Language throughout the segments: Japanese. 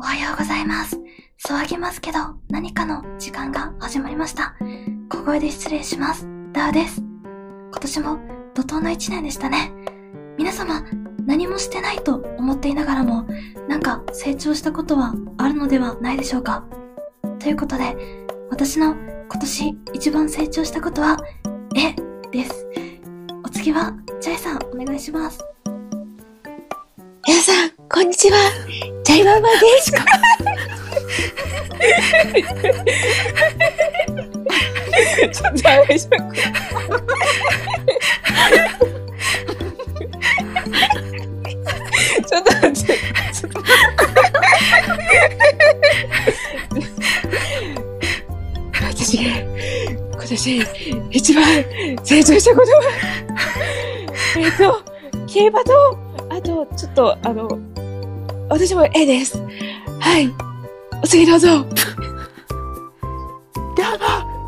おはようございます。騒ぎますけど、何かの時間が始まりました。小声で失礼します。ダウです。今年も怒涛の一年でしたね。皆様、何もしてないと思っていながらも、なんか成長したことはあるのではないでしょうか。ということで、私の今年一番成長したことは、絵です。お次は、ジャイさん、お願いします。皆さん、こんにちは。ジャイママです。ちょっとやめしょちょっと待って。ちょっと私が今年一番成長したことは、えっと、競馬と、あと、ちょっと、あの、私も A です。はい。お次どうぞ。どうも、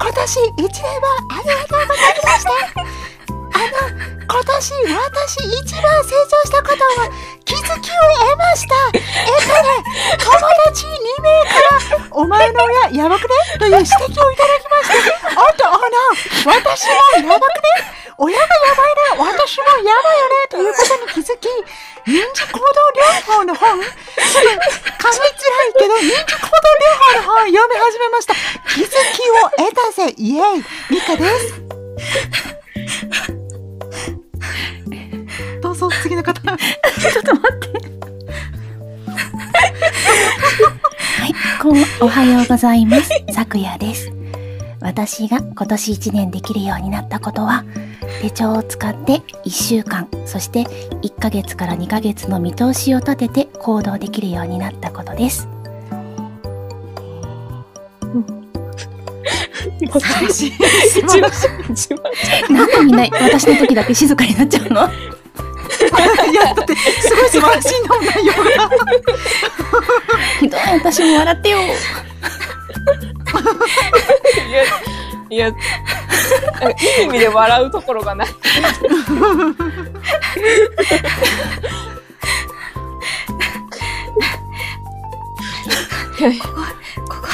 今年一年はありがとうございました。あの、今年私一番成長したことは気づきを得ました。えっとね、友達2名から、お前の親やばくね？という指摘をいただきました。おっと、おの、私もやばくね？親がやばいね、私もやばいよねということに気づき、認知行動療法の本、ちょっと噛みづらいけど、認知行動療法の本を読み始めました。気づきを得たぜ、イエイミカです。どうぞ、次の方。ちょっと待って。はい、こん、おはようございます。さくやです。私が今年1年できるようになったことは、手帳を使って1週間、そして1ヶ月から2ヶ月の見通しを立てて行動できるようになったことです。私、一番、一番、なんでみんな私の時だけ静かになっちゃうの？いや、だって、すごい素晴らしいの、内容が。ひどい、私も笑ってよ。いや、いや、いい意味で笑うところがない。ここ、ここ、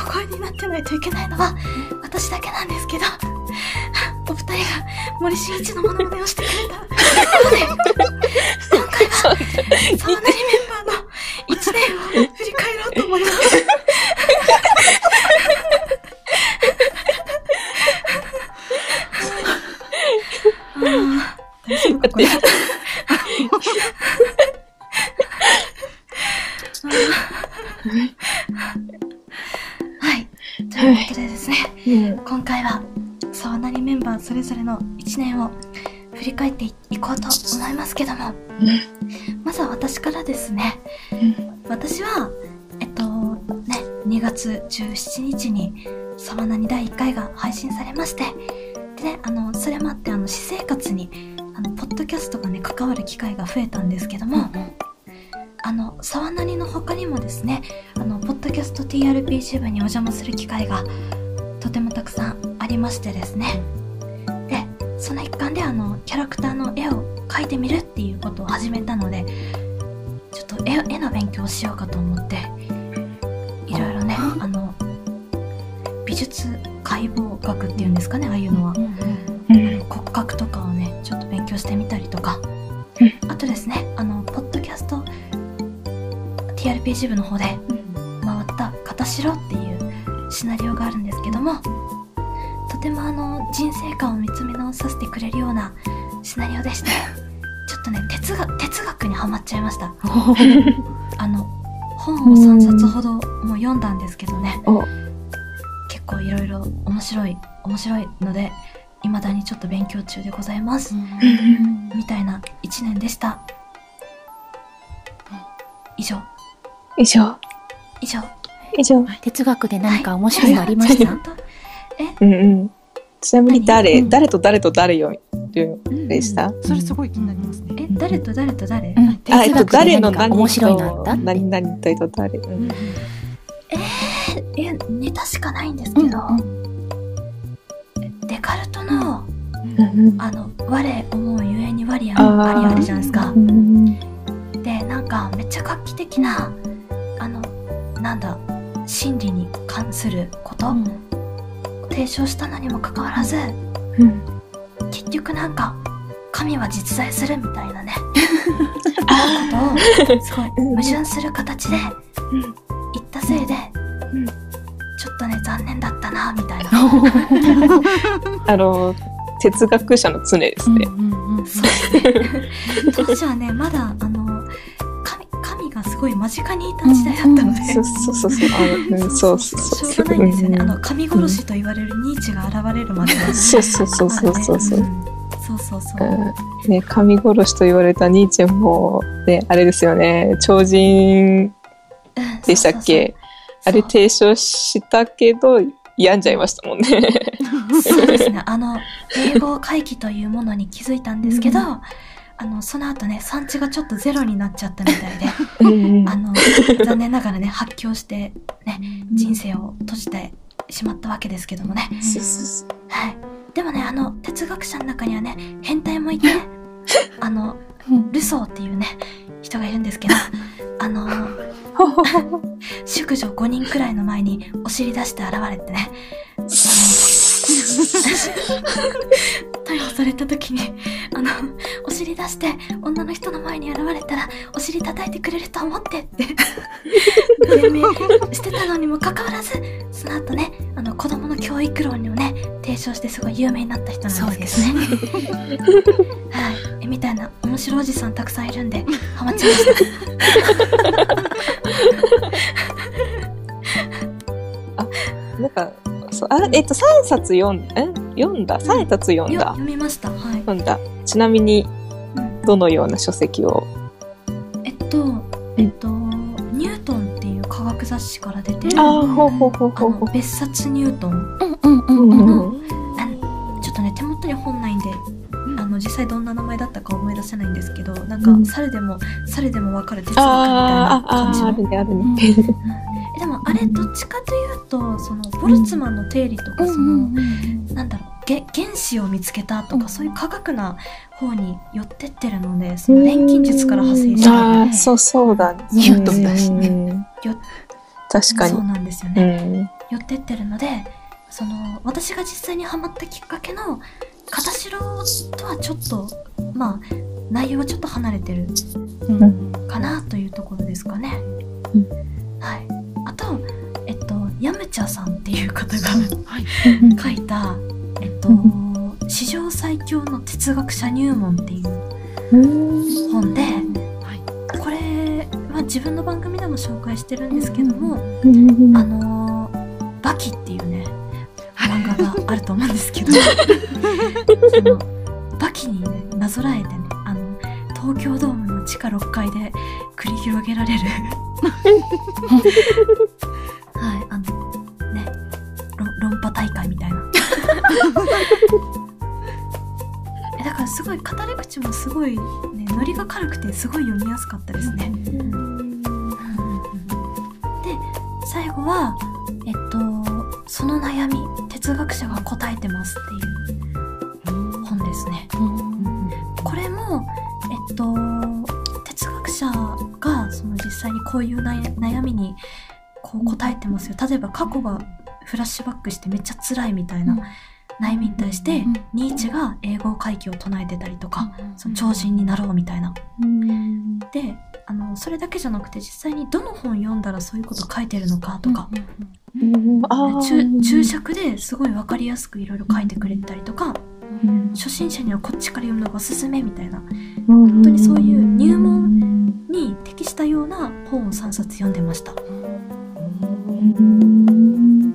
本当になってないといけないのは、私だけなんですけど、お二人が森進一のモノマネをしてくれたので、今回は、沢なりメンバーの一年を振り返ろうと思います。あー大丈夫これ回は、そうなりメンバーそれぞれの1年を振り返っていこうと思いますけども、まで未だにちょっと勉強中でございます、みたいな1年でした。以上。以上、以上。以上。哲学で何か面白いのありました、本当え？うんうん。ちなみに誰、うん。誰と誰と誰よ、でした、それすごい気になりますね。え？誰と誰と誰、うん。あ、えっと、哲学で誰の何面白いのあった？何々と誰、うん。えネタしかないんですけど、のうん。あの我思うゆえに我あありあるじゃないですか。うん。でなんかめっちゃ画期的なあのなんだ心理に関すること。を提唱したのにもかかわらずうん。結局なんか神は実在するみたいなね。ことをすごい矛盾する形で言ったせいで、んちょっとね残念だったなみたいなあの、哲学者の常ですね。そうですね当時はねまだあの神神がすごい間近にいた時代だったので、そうそうそうそう。そうそうそう。しょうがないんですよね。うんあの、神殺しと言われるニーチェが現れるまでは。そうそうそうそうそうそう。んそうそうそう。うんね、神殺しと言われたニーチェも、ね、あれですよね、超人うんでしたっけ？あれ提唱したけど、病んじゃいましたもんね。そうですね。あの、英語回帰というものに気づいたんですけど、あの、その後ね、産地がちょっとゼロになっちゃったみたいで、うんあの、残念ながらね、発狂して、ね、人生を閉じてしまったわけですけどもね。はい。でもね、あの、哲学者の中にはね、変態もいて、あの、ルソーっていうね、人がいるんですけど、あの、淑女5人くらいの前にお尻出して現れてね、逮捕された時に、あの、お尻出して女の人の前に現れたら、お尻叩いてくれると思ってって、してたのにもかかわらず、その後ね、あの、子供の教育論をね、提唱してすごい有名になった人なんですけどね。はい。えみたいな面白いおじさんたくさんいるんで、ハマっちゃいました。なんか、そうあえっと、3冊読んえ？読んだ ?3 冊読んよだ？読みました。はい。読んだ。ちなみに、うんどのような書籍を？えっと、えっと、ニュートンっていう科学雑誌から出てる、ああ、ほうほうほうあほうほの、別冊ニュートン。うんうんうんう。うん。うんあのちょっとね、手元に本ないんで、あの、実際どんな名前だったか思い出せないんですけど、なんか、うん猿でも、猿でもわかる哲学みたいあなあ、ああ、感じの。あるね、あるね。えでも、あれ、どっちかというと、その、ボルツマンの定理とか、その、なんだろうげ原子を見つけたとか、うんそういう科学な方に寄ってってるのでその錬金術から派生してるああ、そうそうだ。ニュートンだしね確かにそう。なんですようね、ん。寄ってってるのでその私が実際にハマったきっかけの片白とはちょっとまあ内容はちょっと離れてるかなというところですかね、うん。はい。あとえっとヤムチャさんっていう方が書いたえっと史上最強の哲学者入門っていう本で、これは自分の番組でも紹介してるんですけども、あのーバキっていうね漫画があると思うんですけどそのバキにねなぞらえてねあの東京ドームの地下6階で繰り広げられる。はいあのねろ論破大会みたいな。えだからすごい語り口もすごいねノリが軽くてすごい読みやすかったですね、で最後はえっとその悩み哲学者が答えてますっていう本ですね。これもえっと哲学者がその実際にこういう悩悩みにこう答えてますよ。例えば過去がフラッシュバックしてめっちゃ辛いみたいな悩みに対して、うんニーチェが英語回帰を唱えてたりとか、その超人になろうみたいな。であのそれだけじゃなくて実際にどの本読んだらそういうこと書いてるのかとか、注注釈ですごい分かりやすくいろいろ書いてくれたりとか、初心者にはこっちから読むのがおすすめみたいな。本当にそういう入門に適したような本を3冊読んでました。っうん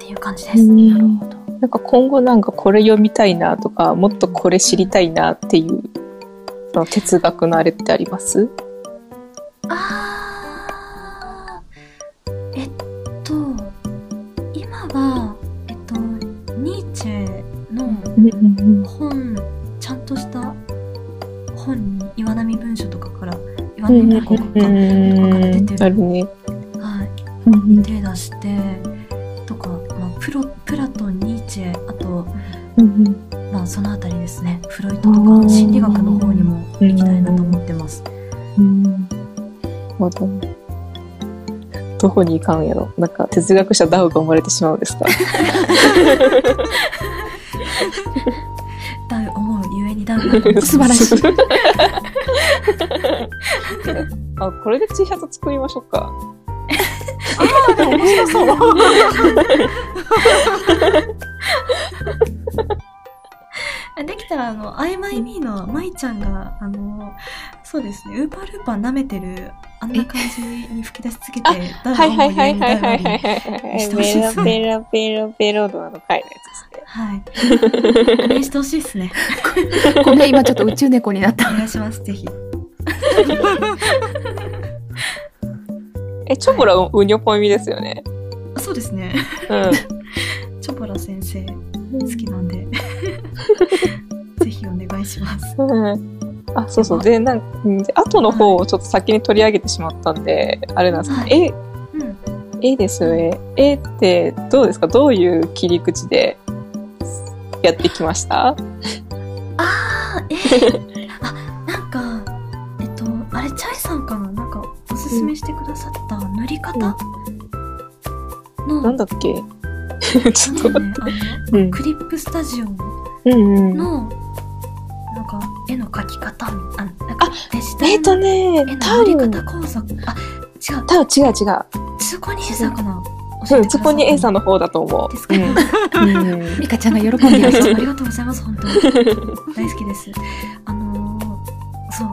ていう感じです。なるほど。なんか今後なんかこれ読みたいなとか、もっとこれ知りたいなっていう、その哲学のあれってあります？あー。えっと今はえっとニーチェの本ちゃんとした本に岩波文書とかから岩波文庫とかとかから出てる、あるね。はい、手出してとか、まあ、プロプラトンニーチェあと、まあ、そのあたりですねフロイトとかうん心理学の方にも行きたいなと思ってます。なるほど。どこに行かんやろなんか哲学者ダウが生まれてしまうんですか？ダウ思うゆえにダウが素晴らしい。あ、これで T シャツ作りましょうか。面白そう。できたら、あの、アイマイミーのマイちゃんが、あの、そうですね、ウーパールーパー舐めてる、あんな感じに吹き出しつけて、ダウはいはいはい思うゆえにダウはいはいはいにはい。してほしいですねペロペロペロのあの回のやつですね。はい。してほしいですね。ごめん、今ちょっと宇宙猫になった。お願いします、ぜひ。え、チョボラウニョポイミですよね。あそうですね。うん。チョボラ先生、好きなんで。ぜひお願いします。うんあ、そうそう。で、なん後の方をちょっと先に取り上げてしまったんで、あれなんですけど、はえ、うん。絵ですよね。絵ってどうですか？どういう切り口でやってきました？あー、えー、あ、なんか、えっと、あれ、チャイさんかな？なんか、おすすめしてくださった塗り方？の、なんだっけ？ちょっとなんかね、うんクリップスタジオうんうん。の、なんか、絵の描き方みあ、なんか、デジタルえっとね絵、の塗り多分、方講座、あ、違う、多分違う違う。通行に A さんかな？うん、そこに A さんの。の方だと思う。ですか、うん。う んミカちゃんが喜んでる。ありがとうございます、本当大好きです。あのーそ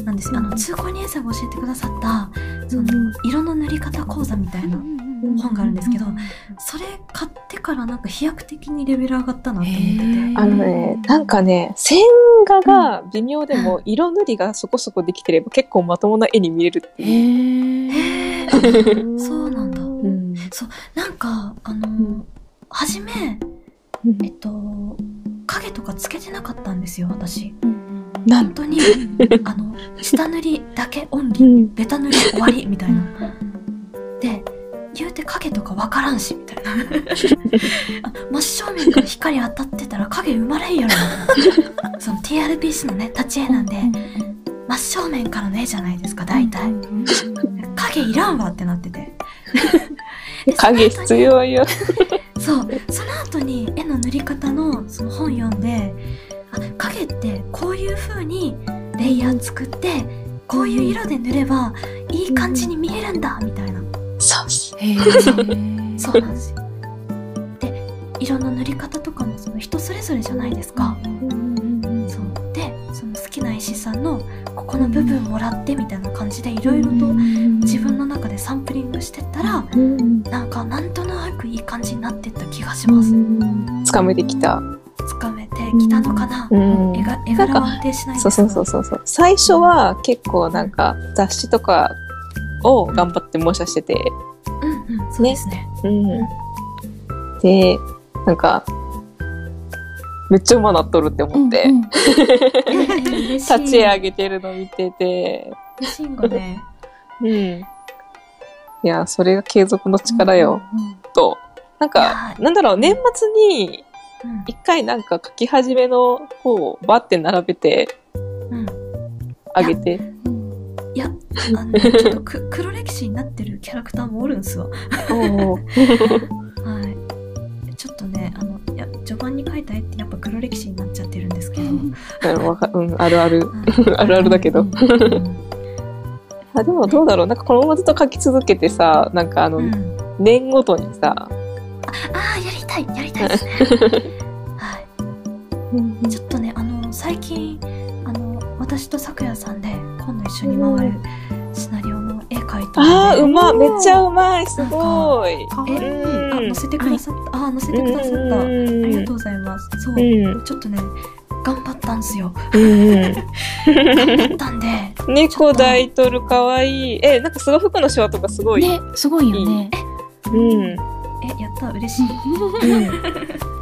う、なんですよ。あの、通行に A さんが教えてくださった、その、色の塗り方講座みたいな本があるんですけど、それ買ってからなんか飛躍的にレベル上がったなって思ってて。あのね、なんかね、線画が微妙でも、色塗りがそこそこできてれば結構まともな絵に見えるってへいう。ー。へ ーそうなんだ。うん。なんか、あの初め、えっと、影とかつけてなかったんですよ、私。本当に、あの、下塗りだけオンリー、うん。ベタ塗り終わり、みたいな。で、言うて影とかわからんし、みたいな。あ真正面から光当たってたら影生まれんやろ。その TRPC のね、立ち絵なんで、真正面からの絵じゃないですか、大体。影いらんわってなってて。で影必要よ。そう、その後に絵の塗り方のその本読んで、あ、影ってこういう風にレイヤー作って、こういう色で塗ればいい感じに見えるんだ、みたいな。そうそう。へー。そうなんですよ。で、色の塗り方とかもその人それぞれじゃないですか。そう。で、その好きな石さんのここの部分もらってみたいな感じでいろいろと自分の中でサンプリングしてったら、なんかなんとなくいい感じになってった気がします。つかめてきた。つかめてきたのかな、うん絵が絵柄は安定しないそうそうそうそうそう。最初は結構なんか雑誌とかを頑張って模写してて、うんうんそうですね。うん。で、なんか、めっちゃ馬なっとるって思って、立ち上げてるの見てて、嬉しいんがね。うん。いや、それが継続の力よ、と。なんいかや、ーなんだろう、年末にうん。一回なんか書き始めの方をバッて並べてうん。あげて。いやあの ちょっとく黒歴史になってるキャラクターもおるんすわ。はい。ちょっとねあのいや序盤に書いた絵ってやっぱ黒歴史になっちゃってるんですけど、うんあるある。はい。あるあるだけど。うんあでもどうだろう。なんかこのままずっと書き続けてさ、なんかあの、うん。年ごとにさ、ああやりたいやりたいですね。はい。ちょっとね、あの、最近、あの、私と咲夜さんで、一緒に回るシナリオの絵描いたあー、ので、うまめっちゃうまいすごいえ、うんあ、載せてくださった、あ、載せてくださった。ありがとうございます。そう、うん。ちょっとね、頑張ったんすよ。うん。頑張ったんで、猫抱いとるかわいい。え、なんかすごい服のシワとかすごい。ね、すごいよね。うん。え、やった、嬉しい。うん。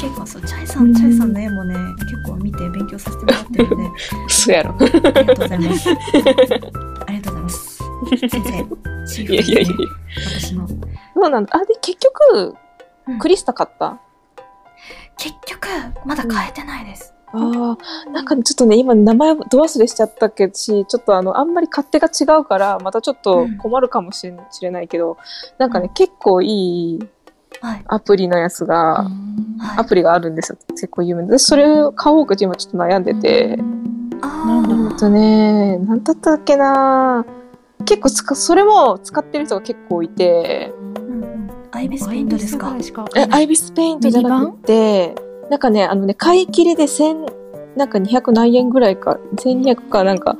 結構そう、チャイさん、チャイさんの絵もね、結構見て勉強させてもらってるんで、そうやろ。ありがとうございます。ありがとうございます。先生、チーフいやいやいやいや。私の。そうなんだ？あ、で、結局うん、クリスタ買った？結局、まだ変えてないです。ああ、なんかねちょっとね、今名前ど忘れしちゃったけどし、ちょっとあの、あんまり勝手が違うから、またちょっと困るかもしれしれないけど、なんかね、結構いい。アプリのやつが、はい。アプリがあるんですよ。結構有名で。それを買おうか今ちょっと悩んでて。あえっとね、なんだったっけな結構つか、それも使ってる人が結構いて、アイビスペイントですか？え、アイビスペイントじゃなくて、なんかね、あのね、買い切りで千、なんか200何円ぐらいか、1200かなんか、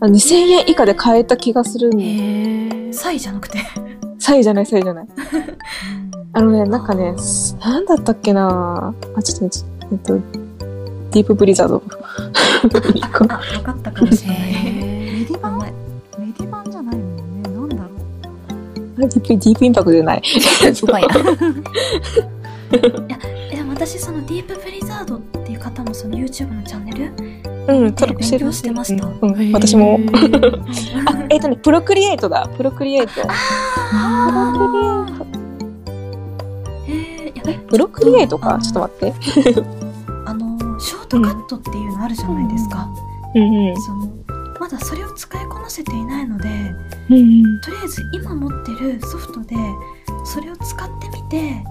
あ2000円以下で買えた気がするんへえ。サイじゃなくて。サイじゃない、サイじゃない。あのね、なんかね、すなんだったっけなあ、ちょっとえっと、ディープブリザード。あ、わかったかもしれない。メディ版？名前メディ版じゃないもんね。なんだろう。ディープ、ディープインパクトじゃない。そこや。え、でも私そのディープブリザードっていう方もその YouTube のチャンネルうん、登録してる。してましたうんうん私も。あ、えっとね、プロクリエイトだ。プロクリエイト。あーえー、いやプロクリエイトか？ちょっと待って。あのショートカットっていうのあるじゃないですか、うんうん。そのまだそれを使いこなせていないのでうんとりあえず今持ってるソフトでそれを使ってみて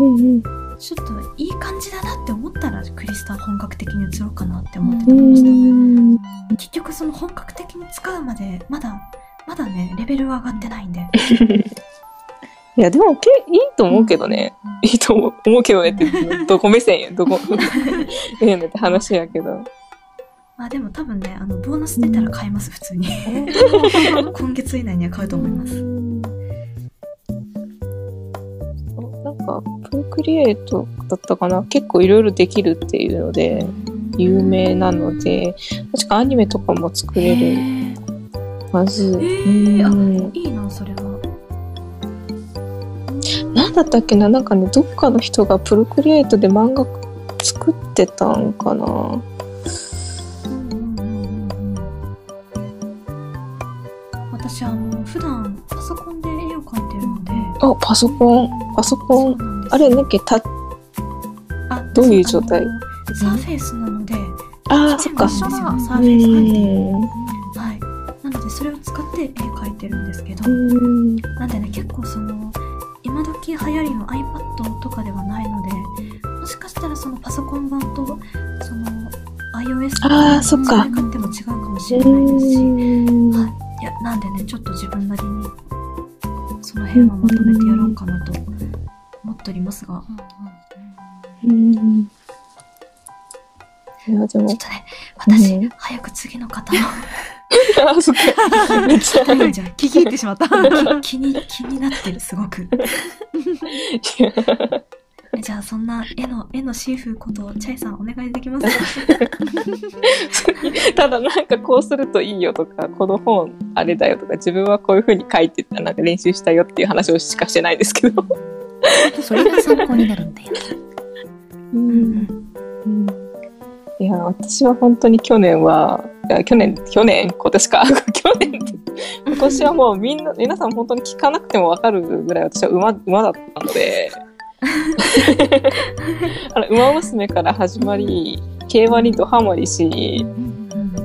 うんうん。ちょっといい感じだなって思ったらクリスタ本格的に移ろうかなって思ってうたましたん。結局その本格的に使うまでまだまだねレベルは上がってないんで いや、でも、けいいと思うけどね。いいと思う思うけどねって、どこ目線や、どこ、ええねって話やけど。まあでも多分ねあのボーナス出たら買います普通に。今月以内には買うと思います。なんか、プロクリエイトだったかな。結構いろいろできるっていうので、有名なので、確かアニメとかも作れるはず。ー。あうん。いいなそれはなんだったっけな？なんかね、どっかの人がプロクリエイトで漫画作ってたんかな私あの普段パソコンで絵を描いてるのであ、パソコン。パソコン。あれ、なんかた、あどういう状態？サーフェイスなのでああ、そっか。サーうフェイス描いて。はいなのでそれを使って絵描いてるんですけどうん。なんでね結構その今時流行りの iPad とかではないのでもしかしたらそのパソコン版とその iOS とか使い勝手も違うかもしれないですし、うん。はい、いやなんでねちょっと自分なりにその辺はまとめてやろうかなと思っておりますが。うん。いや、でもちょっ、とね私、うん。早く次の方のあ、そっか。めっちゃ。はいじゃあ聞き入ってしまった。気に気になってるすごくじゃあそんな絵の絵のシーフーことチャイさんお願いできます？かただなんかこうするといいよとか、この本あれだよとか、自分はこういう風に書いてた、なんか練習したよっていう話をしかしてないですけど。それが参考になるんだよ。うんいや、私は本当に去年は、去年、去年、今年か、去年今年はもうみんな、皆さん本当に聞かなくてもわかるぐらい私は馬、馬だったので、あの、馬娘から始まり、競馬にドハマりし、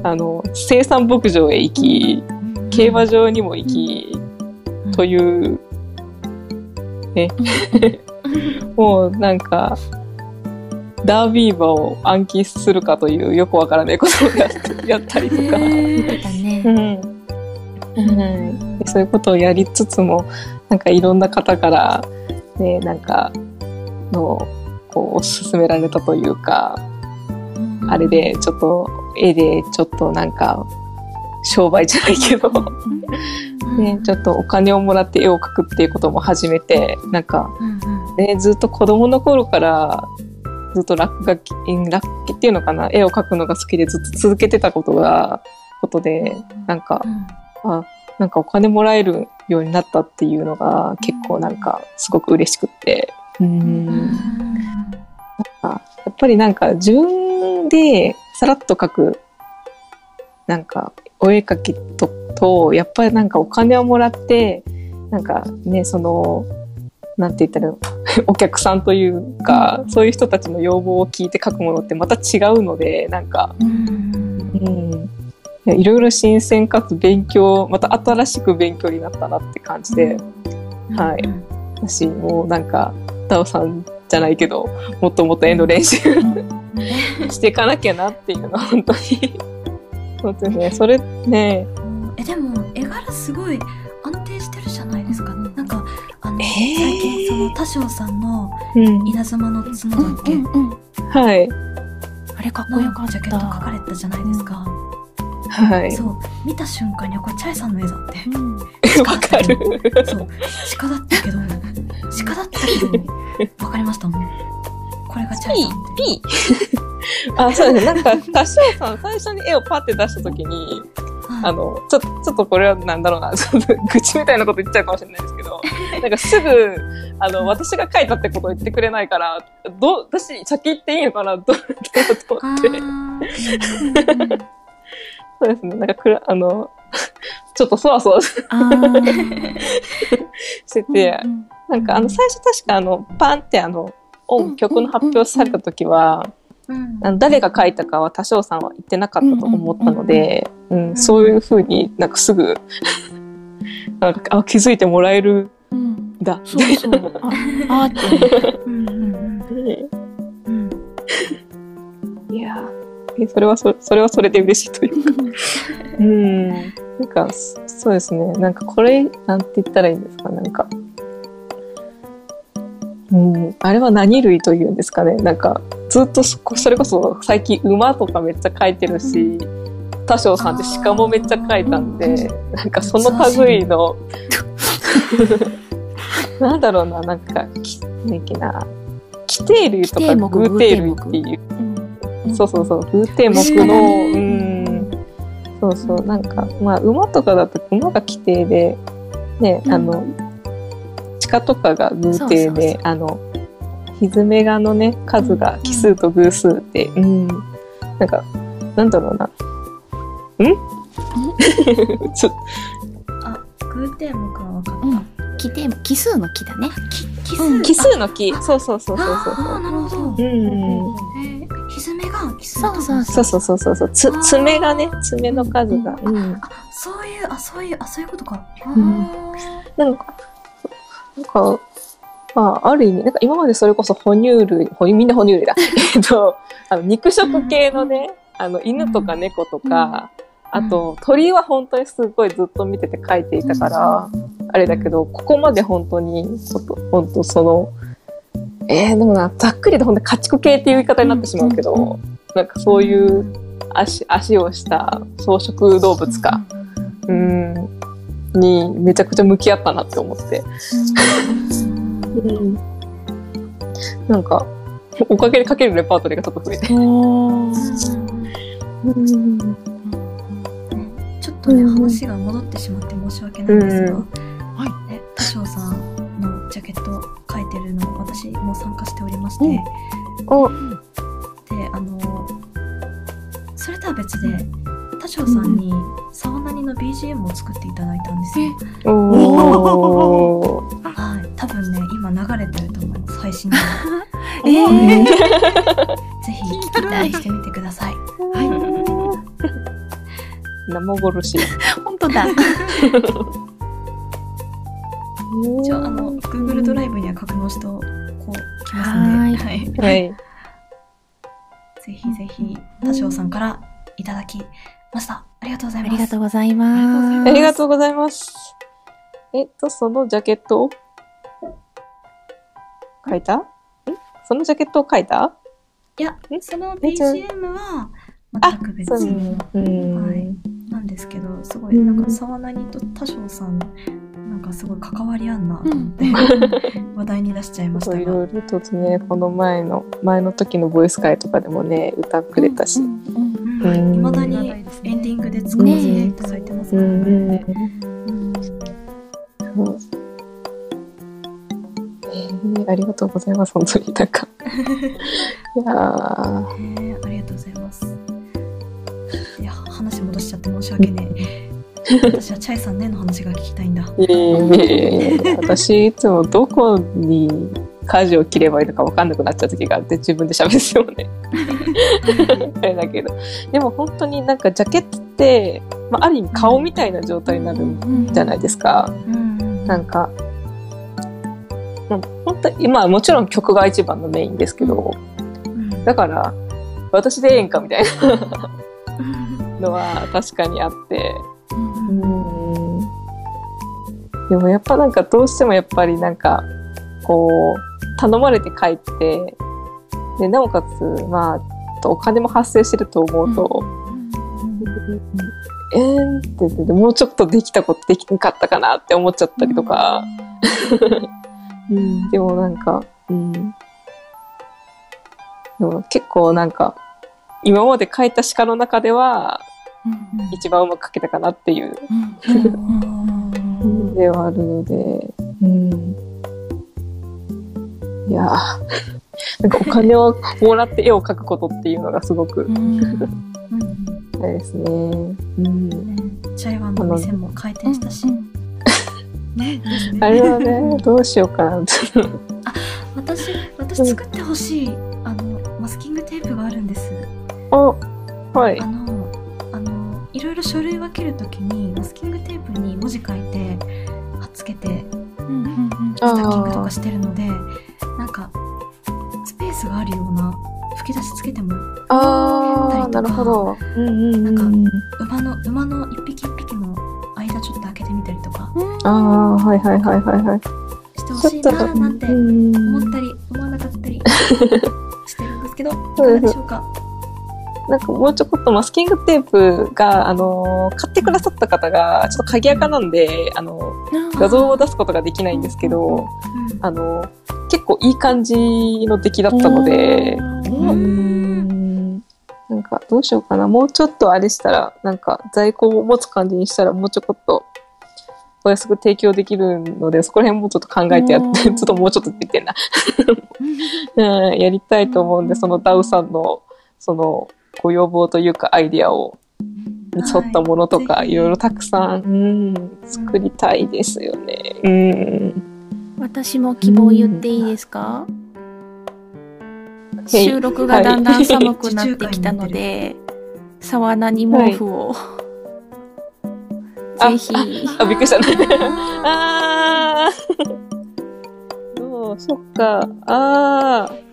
あの、生産牧場へ行き、競馬場にも行き、という、ね。もうなんか、ダービー馬を暗記するかというよくわからないことをやっやったりとか、う。ん。うん。でそういうことをやりつつも、なんかいろんな方から、ね、なんか、の、こう、おすすめられたというか、あれで、ちょっと、絵で、ちょっとなんか、商売じゃないけど、ね、ちょっとお金をもらって絵を描くっていうことも始めて、なんか、ね、ずっと子供の頃から、ずっと落書き、ん落書きっていうのかな、絵を描くのが好きでずっと続けてたことが、ことで、なんか、あ、なんかお金もらえるようになったっていうのが結構なんかすごく嬉しくって。うん。やっぱりなんか自分でさらっと描く、なんかお絵描きと、と、やっぱりなんかお金をもらって、なんかね、その、なんて言ったら お客さんというか、そういう人たちの要望を聞いて書くものってまた違うので、なんか、うんうん。いろいろ新鮮かつ勉強、また新しく勉強になったなって感じで、はい。私もうなんか、ダオさんじゃないけど、もっともっと絵の練習 していかなきゃなっていうのは本当に。そうですね。それね、えでも絵柄すごいえー最近その多少さんのうん。稲妻の角だっけ、うんうんはい。あれかっこよかっジャケットた。描かれたじゃないですか、はい。そう見た瞬間にあこれチャイさんの絵だってうんわかる。そう鹿だったけど鹿だったけど分かりましたもんこれがチャイさんってピー。あ、そうですね。なんか、多少さん、最初に絵をパッて出したときに、はい。あの、ちょ、ちょっとこれはなんだろうな、ちょっと愚痴みたいなこと言っちゃうかもしれないですけど、なんかすぐ、あの、私が書いたってことを言ってくれないから、どう、私、先言っていいのかな、どう、どうとあ思って。ー。そうですね。なんかくら、あの、ちょっとそわそわしてて、うんなんかあの、最初確かあの、パンってあの、音、曲の発表された時は、うんあの誰が書いたかは多少さんは言ってなかったと思ったので、うんそういうふうになんかすぐ、なんかあ気づいてもらえるうんんだ。そうそう。あ、あーって。うんうんうんうんいやそれはそそれはそれで嬉しいというか。うん。なんか、そそうですね。なんかこれ、なんて言ったらいいんですか、なんか。うん、あれは何類というんですかね。なんか、ずっとそれこそ最近馬とかめっちゃ描いてるし、多少さんって鹿もめっちゃ描いたんで、なんかその類の、なんだろうな、なんか、き、ねきな、規定類とか偶定類っていう、うんそうそうそう、偶定目の、うん、そうそう、なんか、まあ、馬とかだと、馬が規定で、ね、あの、鹿とかが偶定で、あの、ひずめがのね、数が奇数と偶数で、うん、なんか、なんだろうな。ん？ちょあグーテー目は分かった、うん。奇点奇数の奇だね。き奇数、うん奇数の奇。そうそうそうそうそう。ああなるほど、うん。えー、ひずめが奇数とそうそうそうそうそうそうそう。つ、爪がね、爪の数が。うん。あそういうあそういうあそういうことか。うん。なんか、なんか、まあ、ある意味、なんか今までそれこそ哺乳類、哺乳みんな哺乳類だ。えっと、あの、肉食系のね、あの、犬とか猫とか、あと、鳥は本当にすごいずっと見てて描いていたから、あれだけど、ここまで本当に、本当その、えー、でもな、ざっくりと本当に家畜系っていう言い方になってしまうけど、なんかそういう足、足をした草食動物か、うん、にめちゃくちゃ向き合ったなって思って。うん、なんか、おかげでかけるレパートリーがちょっと増えて。うん、ちょっとね、うん話が戻ってしまって申し訳ないんですが、うん。はい、ね、多少さんのジャケット書いてるの私も参加しておりまして、うん。でお、あのそれとは別で多少さんに沢なりの BGM を作っていただいたんですよ、おー。はい多分ね今流れてると思います配信でえー、ぜひ期待してみてください 生殺し。本当だ。一応あの Google ドライブには格納してこうきますんで、ははい、はい。ぜひぜひ多少さんからいただきましたありがとうございあます。りがとうございます。ありがとうございます。えっと、そのジャケットを？書いた？ん？そのジャケットを書いた？いやえ？その BGM はあ全く別そう。のうん。はい。なんですけどすごいなんか沢なりと多少さんなんかすごい関わりあんなと思って、話題に出しちゃいましたがいろいろとね、この前の、前の時のボイス会とかでもね、歌くれたし。いまだにエンディングで使わせていただいてますからうんね。ありがとうございます、本当に。なんか。いやーねありがとうございます。いや話戻しちゃって申し訳ねえ。私はチャイさんねの話が聞きたいんだ。いえいえ私いつもどこに舵を切ればいいのか分かんなくなっちゃう時があって自分で喋るんですよね。あれだけど。でも本当になんかジャケットって、まあ、ある意味顔みたいな状態になるんじゃないですか。うんなんか、本当に、まあもちろん曲が一番のメインですけど、うんだから、私でええんかみたいうんなのは確かにあって、うんうん。でもやっぱなんかどうしてもやっぱりなんか、こう、頼まれて帰って、で、なおかつ、まあ、お金も発生してると思うと、えーんって言って、もうちょっとできたことできなかったかなって思っちゃったりとか、うん、でもなんか、うん。でも結構なんか、今まで書いた鹿の中では、一番うまく書けたかなっていう。うん。ではあるので、うん。いやなん。かお金をもらって絵を描くことっていうのがすごく、うん。あれですね。うん。チャイワンの店も開店したし、ねですねあれはね、どうしようかなって。私私作ってほしいあのマスキングテープがあるん。ですお、はい。あのいろいろ書類分けるときにマスキングテープに文字書いて貼っつけてスタッキングとかしてるのでなんかスペースがあるような吹き出しつけてもああ、なるほど。うんうんうん。なん馬の馬の一匹一匹の間ちょっと開けてみたりとかああ、はいはいはいはいはい。してほしいなーなんてうん思ったり思わなかったり してるんですけどいかがでしょうか？なんかもうちょこっとマスキングテープが、あのー買ってくださった方が、ちょっと鍵垢なんで、あの画像を出すことができないんですけど、うんあの結構いい感じの出来だったので、うーん。なんかどうしようかな。もうちょっとあれしたら、なんか在庫を持つ感じにしたら、もうちょこっとお安く提供できるので、そこら辺もちょっと考えてやって、ちょっともうちょっと出てんな。うん、やりたいと思うんで、そのダウさんの、その、ご要望というかアイディアを、に沿ったものとか、はいいろいろたくさん、うん、作りたいですよね。うん。私も希望言っていいですか？へい収録がだんだん寒くなってきたので、沢名に毛布を、はいぜひ、あ、びっくりしたね。あー。そう、そっか。あー。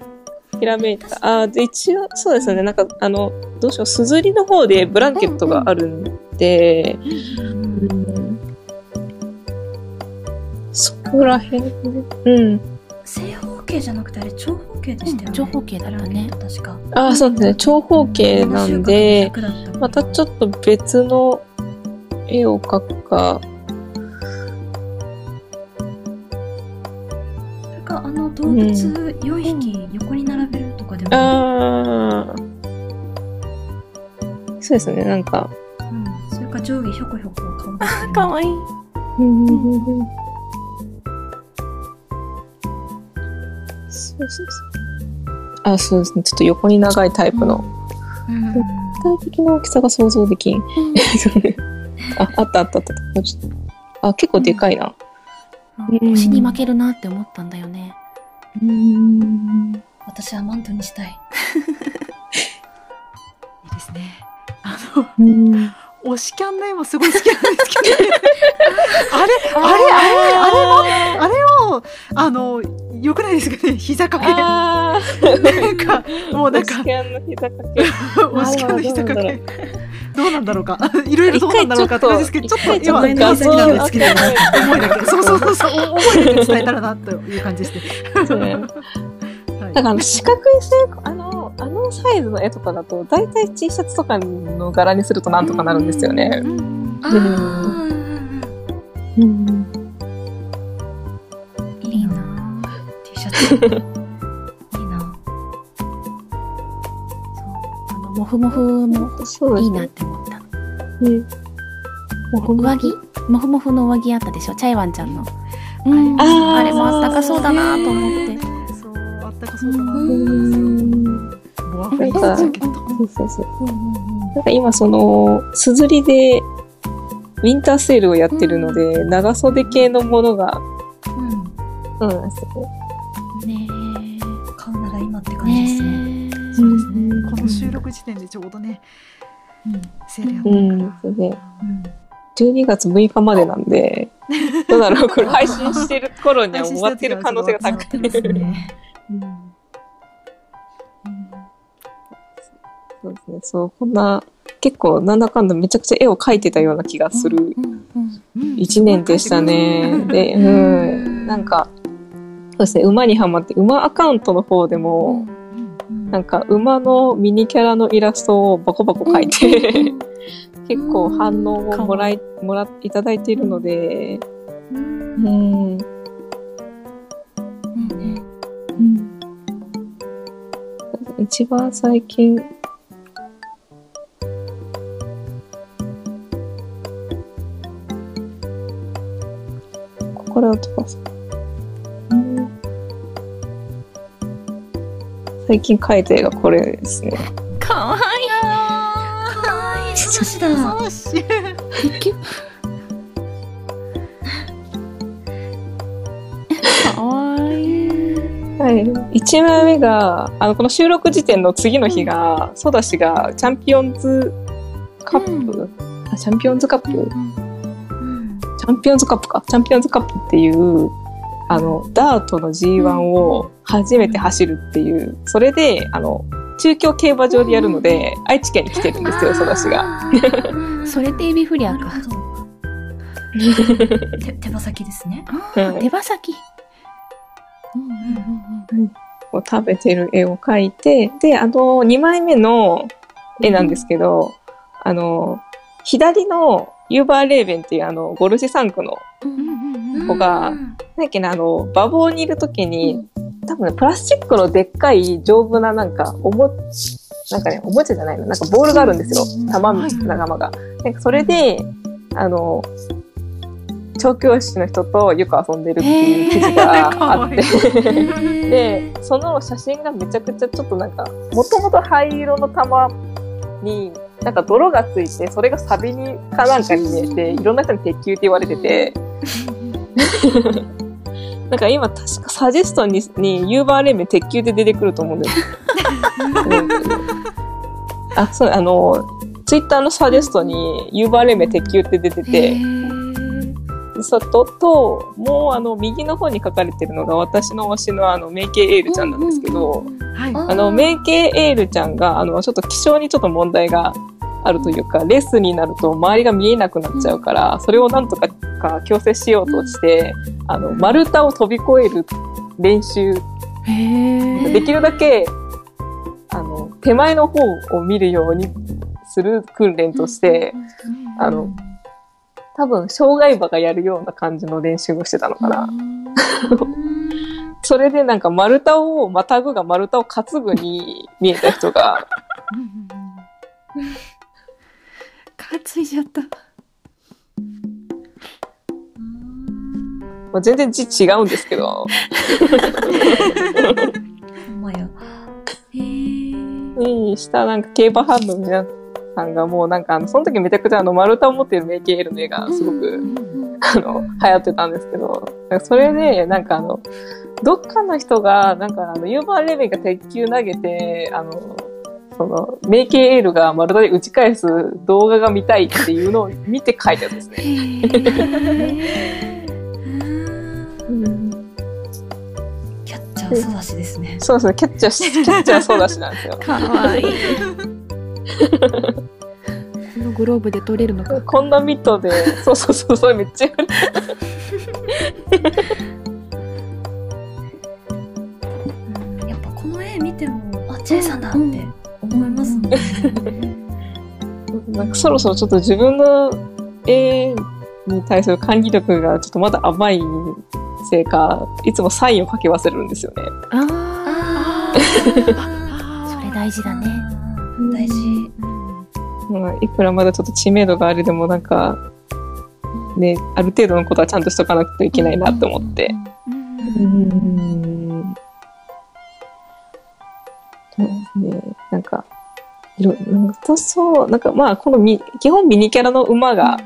ひらめいた。あーで、一応、そうですよね。なんか、あの、どうしよう。すずりの方でブランケットがあるんで、うんそこら辺ね。うん。正方形じゃなくてあれ長方形でしたよね、長方形だったね確かあー、そうですね。長方形なんで、7週間で100だったまたちょっと別の絵を描くか。それかあの動物4匹横にあー。そうですね。なんか、うん、それか上下ひょこひょこ顔出してるかわいい。そうそうそう。あ、そうですね。ちょっと横に長いタイプの。うん具体的な大きさが想像できん。あ、あったあったあった。もうちょっとあ、結構でかいな。うん推しに負けるなって思ったんだよね。うん。私はマントにしたい いいですね。あの、うん。推しキャンの絵もすごい好きなんですけど、あれ、あれ、あれ、あれの、あれを、あの、よくないですかね、膝掛け。な。んか、もうなんか推し、キャンの膝掛け。推しキャンの膝掛け。どうなんだろうか？いろいろどうなんだろうかって感じですけど、ちょっと今、好きなんですけど、画像思いだけ。そうそうそうそう、思いだけ伝えたらな、という感じですね。ねはいだからあの四角い成功、あの、あのサイズの絵とかだと、だいたい T シャツとかの柄にするとなんとかなるんですよね。あうんーうん。いいな T シャツいいなあの、もふもふもいいなっ。て思った。ね上着もふもふの上着あったでしょ？チャイワンちゃんの。うん、あれもあったかそうだなと思って。な。うん。そうそうそう。なん。か今その、すずりで、ウィンターセールをやってるので、長袖系のものが、うん。そうなん。ですよね。ね買うなら今って。感じですね。そうですね。この収録時点でちょうどね、うん。セールやってうん、そうね。うん。12月6日までなん。で、どうだろう、これ配信してる頃には終わってる可能性が高い。終わってますね。うん。そうですね、そう、こんな、結構なんだかんだめちゃくちゃ絵を描いてたような気がする一年でしたね。で、うん、なんか、そうですね、馬にハマって、馬アカウントの方でも、なんか馬のミニキャラのイラストをバコバコ描いて、結構反応をもらい、もらいただいているので、うん、一番最近、これを飛ばす。うん最近描いた絵がこれですね。かわいかわいい、ソダシだ。そうし。い。キュかわいい。はい。1枚目が、あの、この収録時点の次の日が、ソダシがチャンピオンズカップ、あ、チャンピオンズカップ、うんチャンピオンズカップか。チャンピオンズカップっていう、あの、ダートの G1 を初めて走るっていう、それで、あの、中京競馬場でやるので、愛知県に来てるんですよ、ソダシが。それでエビフリアか。手 手羽先ですね。うん手羽先。こう食べてる絵を描いて、で、あの、2枚目の絵なんですけど、あの、左のユーバーレーベンっていうあの、ゴルシ3区の子がうんなんだっけな、あの、馬房にいるときに、多分ね、プラスチックのでっかい丈夫ななんか、おも、なんかね、おもちゃじゃないの、なんかボールがあるんですよ。玉みたいな玉が。なんかそれで、あの、調教師の人とよく遊んでるっていう記事があって、で、その写真がめちゃくちゃちょっとなんか、もともと灰色の玉に、なんか泥がついて、それがサビにかなんかに見えて、いろんな人に鉄球って言われてて、なんか今確かサジェストににユーバーレーメン鉄球で出てくると思うんです。あ、そう、あの、ツイッターのサジェストにユーバーレーメン鉄球って出てて、そと、と、もうあの、右の方に書かれてるのが私の推しのあの、メイケイエールちゃんなんですけど、はい。ああの、メイケイエールちゃんが、あの、ちょっと気象にちょっと問題があるというか、レッスンになると周りが見えなくなっちゃうから、それをなんとかか強制しようとして、あの、丸太を飛び越える練習、へできるだけ、あの、手前の方を見るようにする訓練として、あの、多分、障害馬がやるような感じの練習をしてたのかな。それでなんか丸太を、またぐが丸太を担ぐに見えた人が、担いじゃった。まあ、全然字違うん。ですけど、ほん。まや。へーにしたなん。か競馬ファンの皆さんがもうなんかあの、その時めちゃくちゃあの丸太を持っているメイケールの絵がすごく、あの、流行ってたんですけど、なんかそれで、なんかあの、どっかの人が、なんかあの、ユーバーレベンが鉄球投げて、あの、その、メイケールが丸太で打ち返す動画が見たいっていうのを見て書いたやつですね。うんキャッチャー育ちですね。そうですね、キャッチャーし、キャッチャーそうだしなんですよ。かわいい。このグローブで取れるのか。こんなミットで、そうそうそう、それめっちゃ言われてうんやっぱこの絵見ても、あ、ジェイさんだって思いますね。なんかそろそろちょっと自分の絵に対する管理力がちょっとまだ甘いせいか、いつもサインを書き忘れるんですよね。あああ。それ大事だね。まあ、いくらまだちょっと知名度があれでもなんか、ね、ある程度のことはちゃんとしとかなくてはいけないなと思って。うん。そうですね。なん。か、いろ、なん。かそう、なん。かまあ、このみ、基本ミニキャラの馬が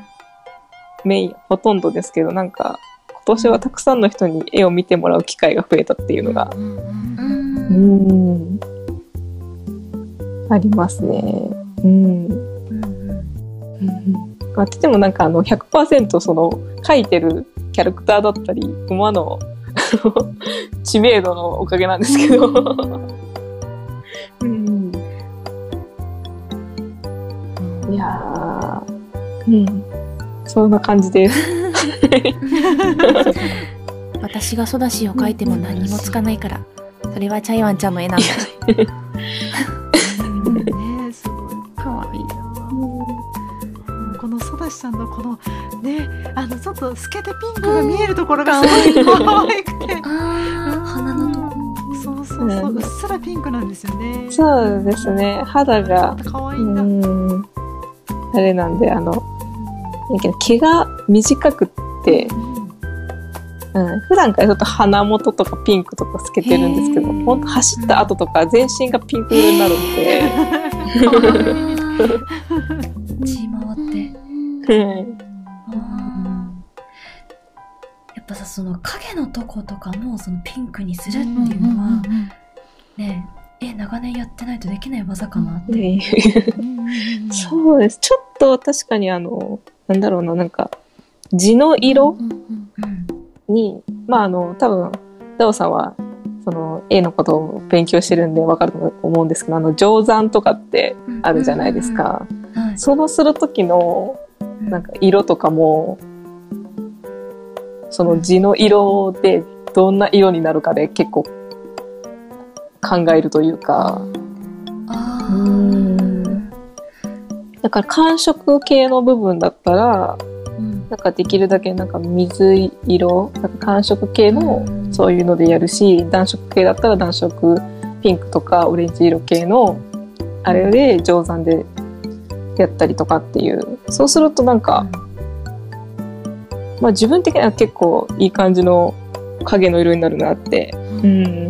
メイン、ほとん。どですけど、なん。か、今年はたくさん。の人に絵を見てもらう機会が増えたっていうのが、ううん、ありますね。うん。まあ、でもなんかあの100%その書いてるキャラクターだったり馬の 知名度のおかげなんですけど、うん、いやー、うん、そんな感じで。す。私がソダシを描いても何もつかないから、それはチャイワンちゃんの絵なんだ。このソダシさんのこのねあのちょっと透けてピンクが見えるところがすごい可愛くて。ああ、鼻のとこ。そうそうそううっすらピンクなんですよね。そうですね、肌が、可愛ういんだん、あれなんで、あの、だけど毛が短くって、うん、普段からちょっと鼻元とかピンクとかつけてるんですけど、へー。ほんと走った後とか全身がピンク色になるので、血回 って。やっぱさ、その影のとことかもそのピンクにするっていうのは、ねえ、長年やってないとできない技かなって。ねそうです。ちょっと確かにあの、なんだろうな、なんか、地の色うん。に、まああの、多分、ダオさんは、その、絵のことを勉強してるんでわかると思うんですけど、あの、定山とかってあるじゃないですか。はい。そのする時の、なんか色とかも、その地の色でどんな色になるかで結構考えるというか、あうあ。ん。だから寒色系の部分だったら、うん。なんかできるだけなんか水色、なんか寒色系のそういうのでやるし、暖色系だったら暖色、ピンクとかオレンジ色系のあれで定山でやったりとかっていう。そうするとなんか、まあ自分的には結構いい感じの影の色になるなって。うん。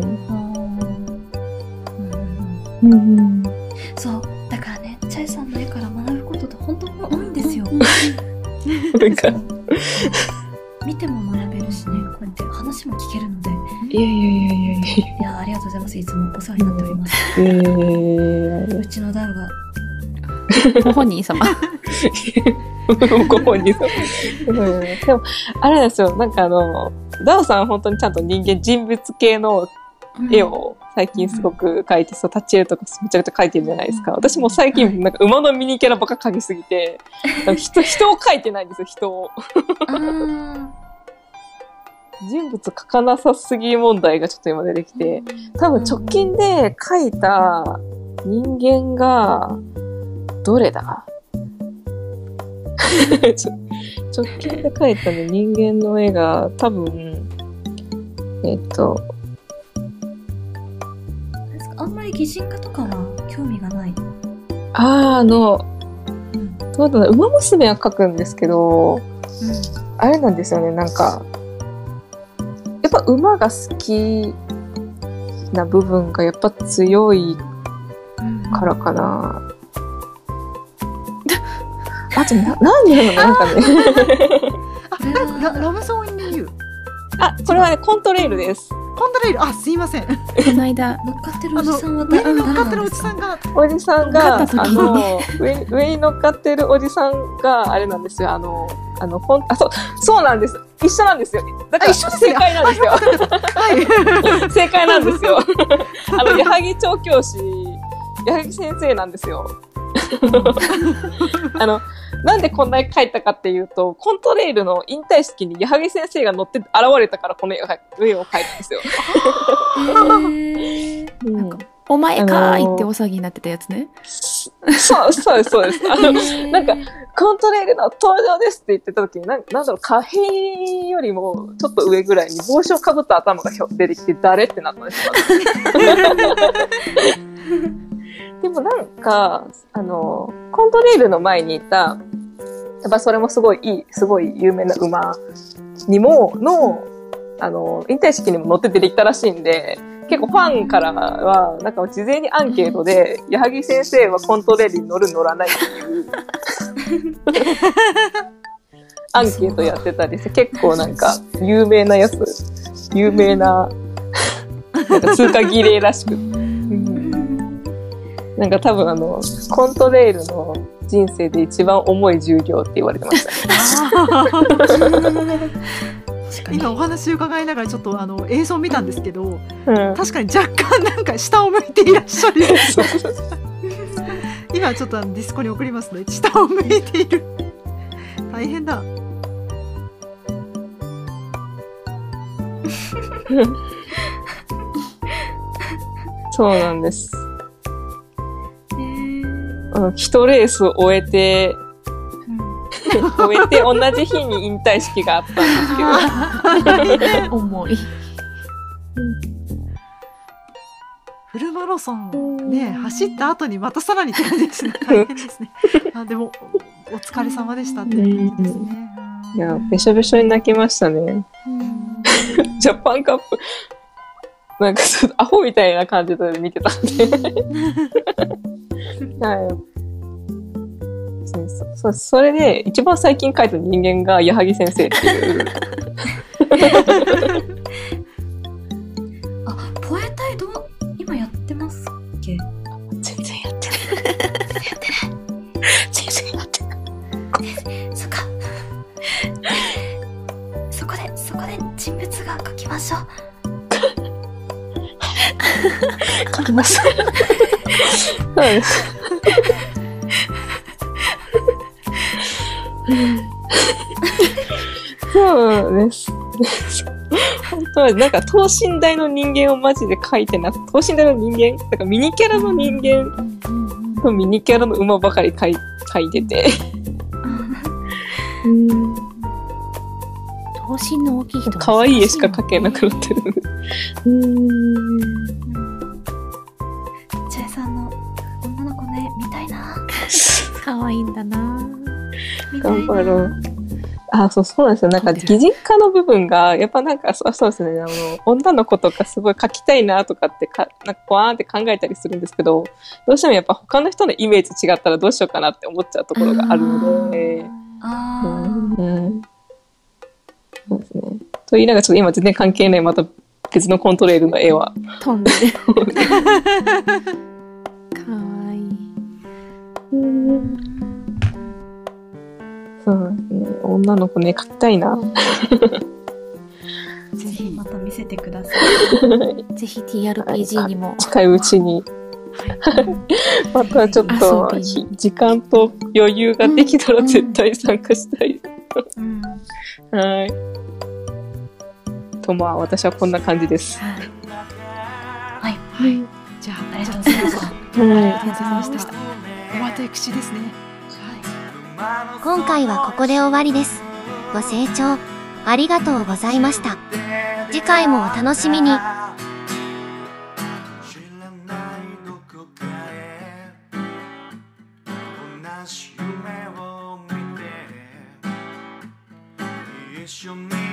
うんうん。そう。だからね、チャイさんの絵から学ぶことって本当に多いんですよ。なんか、見ても学べるしね、こうやって話も聞けるので。いやいやいやいやいや。いや、ありがとうございます。いつもお世話になっております。えーうちのダウが。ご本人様。ご本人さん。うんでも、あれですよ。なんかあの、ダオさん本当にちゃんと人間、人物系の絵を最近すごく描いて、そう、タッチ絵とかめちゃくちゃ描いてるじゃないですか。私も最近、なんか馬のミニキャラばっか描きすぎて、人、人を描いてないんですよ、人を。人物描かなさすぎ問題がちょっと今出てきて、多分直近で描いた人間が、どれだ？ちょ直近で描いたね、人間の絵が多分、えっと、あんまり擬人化とかは興味がない？あーあの、うん。どうだろう、馬娘は描くんですけど、うあれなんですよね、なんか、やっぱ馬が好きな部分がやっぱ強いからかな。あと、な、なんでなの？なんかね。あラララブソンインユーあ、これはね、コントレイルです。コントレイル？あすいませんこの間、乗っかってるおじさんは上に乗っかってるおじさんがおじさんが、あの、上、上に乗っかってるおじさんが、あれなんですよ、あの、あの、ほん、あ、そう、そうなんです。一緒なんですよ。だから、あ一緒で正解なんですよ。はい 正解なんですよ。あの、矢作調教師、矢作先生なんですよ。あの、なんでこんな絵描いたかっていうと、コントレイルの引退式に矢作先生が乗って現れたからこの絵を描い絵を描いたんですよ。へーうんかお前かーいって大騒ぎになってたやつね。そう、そうです、そうです。あの、なんか、コントレイルの登場ですって言ってた時に、なんなんだろう、貨幣よりもちょっと上ぐらいに帽子をかぶった頭がひょ出てきて、誰ってなったんですよ。でもなんか、あの、コントレイルの前にいた、やっぱそれもすごいいい、すごい有名な馬にも、の、あの、引退式にも乗って出てきたらしいんで、結構ファンからは、なんか事前にアンケートで、矢作先生はコントレイルに乗る乗らないっていう、アンケートやってたりして、結構なんか、有名なやつ、有名な、なんか通過儀礼らしく。うんなんか多分あの、コントレールの人生で一番重い重量って言われてました。ね。今お話伺いながらちょっとあの映像見たんですけどうん。確かに若干なんか下を向いていらっしゃる。今ちょっとディスコに送りますね。下を向いている。大変だ。そうなんです。えーあの一レースを終えて、終えて同じ日に引退式があったんですけど、重い。フルマラソンね走った後にまたさらにって感じですね大変ですね。あでもおお疲れ様でしたって感じですね。いや、べしょべしょに泣きましたね。ジャパンカップ、なんかちょっとアホみたいな感じで見てたんで。はい。そうそうそうそれで、一番最近書いた人間が矢作先生っていう。そうです。そうです。本当は、なんか等身大の人間をマジで書いてなく等身大の人間なんかミニキャラの人間とミニキャラの馬ばかり書い書いてて。頭身の大きい人可愛い絵しか描けなくなってる。うん。可愛いんだな。頑張ろう。あ、そう、そうなんですよ。なんか、擬人化の部分が、やっぱなんか、そうそうですね。あの、女の子とかすごい描きたいなとかってか、なんか、こわーんって考えたりするんですけど、どうしてもやっぱ他の人のイメージ違ったらどうしようかなって思っちゃうところがあるので、あうーん。うん。そうですね。と言いながら、ちょっと今全然関係ない、また別のコントレールの絵は。飛んでる。可愛いそうですね。女の子ね、描きたいな。ぜひまた見せてください。ぜひ TRPG にも。近いうちに。またちょっと時間と余裕ができたら絶対参加したい。うん。はい。とまあ私はこんな感じです。はい。じゃあありがとうございました。はありがとうございましたお私ですね今回はここで終わりです。ご清聴ありがとうございました。次回もお楽しみに。知らないどこかへ同じ夢を見て一緒に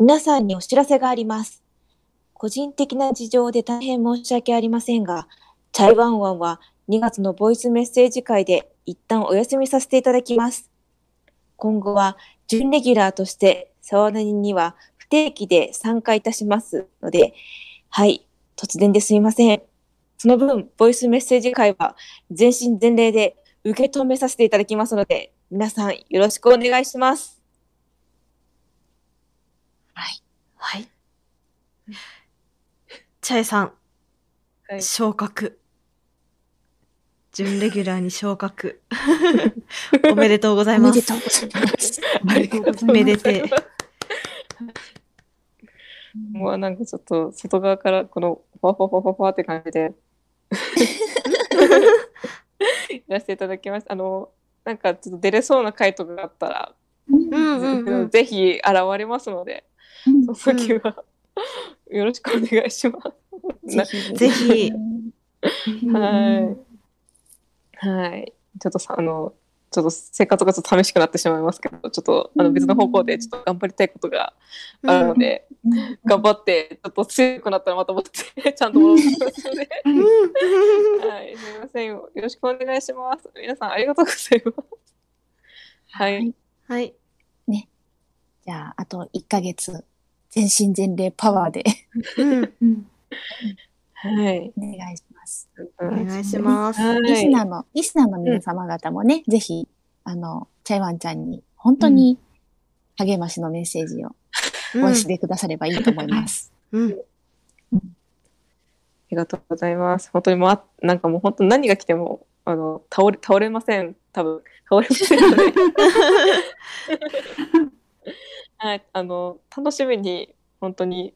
皆さんにお知らせがあります。個人的な事情で大変申し訳ありませんが、チャイワンワンは2月のボイスメッセージ会で一旦お休みさせていただきます。今後は準レギュラーとして沢田には不定期で参加いたしますので、はい、突然ですいません。その分、ボイスメッセージ会は全身全霊で受け止めさせていただきますので、皆さんよろしくお願いします。はい。チャエさん、はい。昇格。準レギュラーに昇格。おめでとうございおめますでとうございます。おめでとうございます。めでて もうなんかちょっと外側からこのファファファファファって感じで。らせていただきます。あの、なんかちょっと出れそうな回とかがあったら、うんうんうん。ぜひ現れますので、の時は、よろしくお願いします。なぜひ。ぜひ。はい。はい。ちょっとさ、あの、ちょっと生活がちょっと寂しくなってしまいますけど、ちょっとあの別の方向でちょっと頑張りたいことがあるので、頑張って、ちょっと強くなったらまた戻って、ちゃんと戻ってきますので、はい。すみません。よろしくお願いします。皆さんありがとうございます。はい。はい。じゃあ、あと1ヶ月、全身全霊パワーでうん。はい。お願いします。お願いします。はいリスナーの、リスナーの皆様方もね、ぜひ、あの、チャイワンちゃんに、本当に励ましのメッセージをお寄せてくださればいいと思います。うん。ありがとうございます。本当にもうあ、なんかもう本当に何が来ても、あの、倒れ、倒れません。多分、倒れませんので。はい、あの、楽しみに、本当に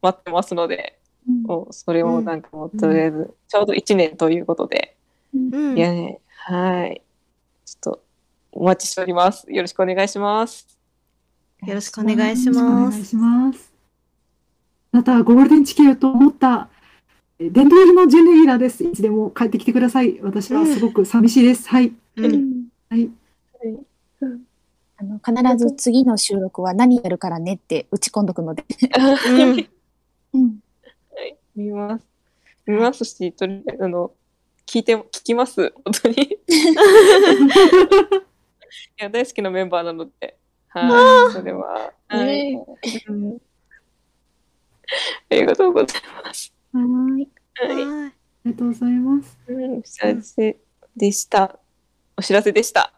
待ってますので、もうそれをなんかもう、とりあえず、ちょうど1年ということで、うんいやね、はい。ちょっと、お待ちしております。よろしくお願いします。よろしくお願いしおます。ます。また、ゴールデンチケットを持った、えデンドエルの準レギュラーです。いつでも帰ってきてください。私はすごく寂しいです。はい。うん。はい。あの、必ず次の収録は何やるからねって打ち込んどくので。うん。うん。はい、見ます。見ますし、とりあえず、あの、聞いて、聞きます。本当に。いや、大好きなメンバーなので。はい。それは。はい。うんありがとうございます。はい。はい。はい。ありがとうございます。うんお知らせでした。お知らせでした。